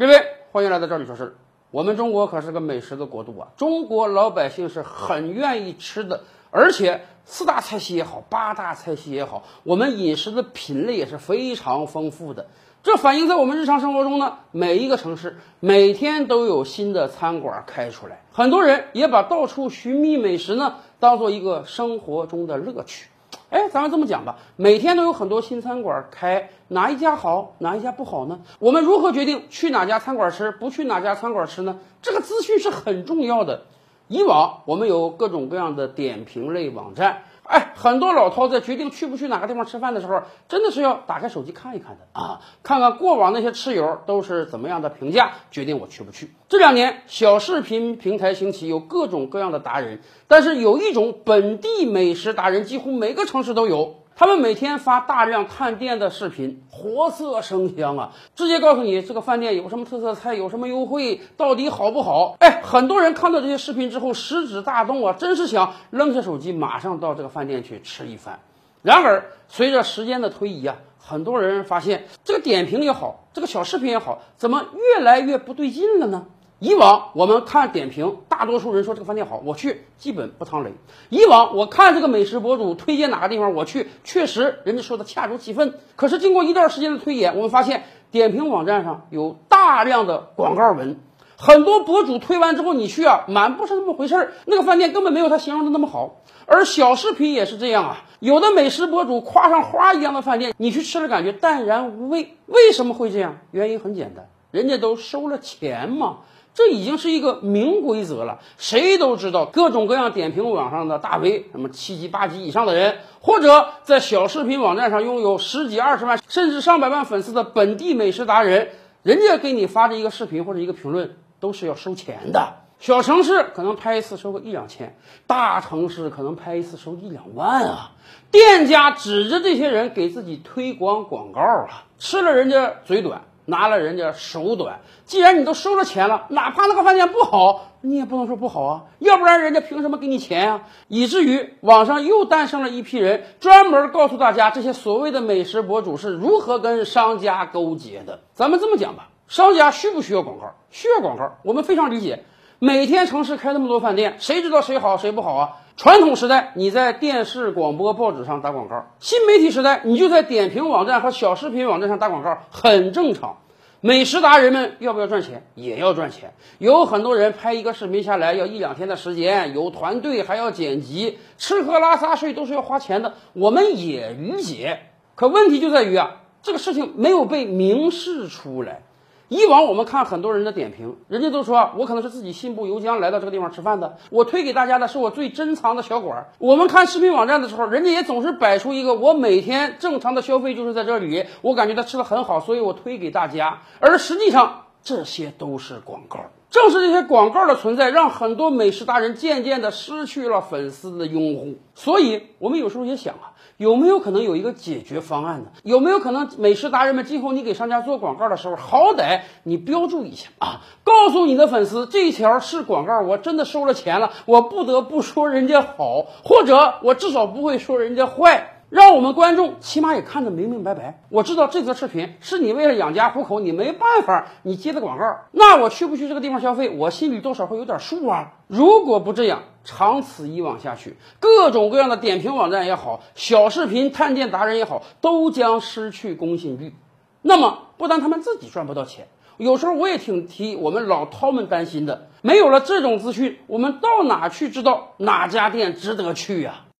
各位，欢迎来到这里说事儿。我们中国可是个美食的国度啊，中国老百姓是很愿意吃的，而且四大菜系也好，八大菜系也好，我们饮食的品类也是非常丰富的。这反映在我们日常生活中呢，每一个城市每天都有新的餐馆开出来，很多人也把到处寻觅美食呢当做一个生活中的乐趣。哎，咱们这么讲吧，每天都有很多新餐馆开，哪一家好，哪一家不好呢？我们如何决定去哪家餐馆吃，不去哪家餐馆吃呢？这个资讯是很重要的。以往我们有各种各样的点评类网站，哎，很多老饕在决定去不去哪个地方吃饭的时候，真的是要打开手机看一看的啊，看看过往那些吃友都是怎么样的评价，决定我去不去。这两年小视频平台兴起，有各种各样的达人，但是有一种本地美食达人，几乎每个城市都有。他们每天发大量探店的视频，活色生香啊！直接告诉你这个饭店有什么特色菜，有什么优惠，到底好不好？哎，很多人看到这些视频之后，食指大动啊，真是想扔下手机，马上到这个饭店去吃一番。然而，随着时间的推移啊，很多人发现这个点评也好，这个小视频也好，怎么越来越不对劲了呢？以往我们看点评，大多数人说这个饭店好，我去基本不趟雷。以往我看这个美食博主推荐哪个地方，我去确实人家说的恰如其分。可是经过一段时间的推演，我们发现点评网站上有大量的广告文，很多博主推完之后你去啊，满不是那么回事儿，那个饭店根本没有他形容的那么好。而小视频也是这样啊，有的美食博主夸上花一样的饭店，你去吃了感觉淡然无味。为什么会这样？原因很简单，人家都收了钱嘛。这已经是一个明规则了，谁都知道，各种各样点评网上的大 V，什么七级、八级以上的人，或者在小视频网站上拥有十几、二十万甚至上百万粉丝的本地美食达人，人家给你发的一个视频或者一个评论都是要收钱的。小城市可能拍一次收个一两千，大城市可能拍一次收一两万啊！店家指着这些人给自己推广广告啊，吃了人家嘴短。拿了人家手短，既然你都收了钱了，哪怕那个饭店不好，你也不能说不好啊，要不然人家凭什么给你钱啊？以至于网上又诞生了一批人，专门告诉大家这些所谓的美食博主是如何跟商家勾结的。咱们这么讲吧，商家需不需要广告？需要广告，我们非常理解。每天城市开那么多饭店，谁知道谁好谁不好啊？传统时代，你在电视、广播、报纸上打广告；新媒体时代，你就在点评网站和小视频网站上打广告，很正常。美食达人们要不要赚钱？也要赚钱。有很多人拍一个视频下来要一两天的时间，有团队还要剪辑，吃喝拉撒睡都是要花钱的，我们也理解。可问题就在于啊，这个事情没有被明示出来。以往我们看很多人的点评，人家都说我可能是自己信步游江来到这个地方吃饭的，我推给大家的是我最珍藏的小馆。我们看视频网站的时候，人家也总是摆出一个我每天正常的消费就是在这里，我感觉他吃的很好，所以我推给大家。而实际上这些都是广告。正是这些广告的存在，让很多美食达人渐渐的失去了粉丝的拥护。所以，我们有时候也想啊，有没有可能有一个解决方案呢？有没有可能美食达人们今后你给商家做广告的时候，好歹你标注一下啊，告诉你的粉丝这条是广告，我真的收了钱了，我不得不说人家好，或者我至少不会说人家坏。让我们观众起码也看得明明白白。我知道这则视频是你为了养家糊口，你没办法，你接的广告。那我去不去这个地方消费，我心里多少会有点数啊。如果不这样，长此以往下去，各种各样的点评网站也好，小视频探店达人也好，都将失去公信力。那么，不但他们自己赚不到钱，有时候我也挺替我们老饕们担心的。没有了这种资讯，我们到哪去知道哪家店值得去呀？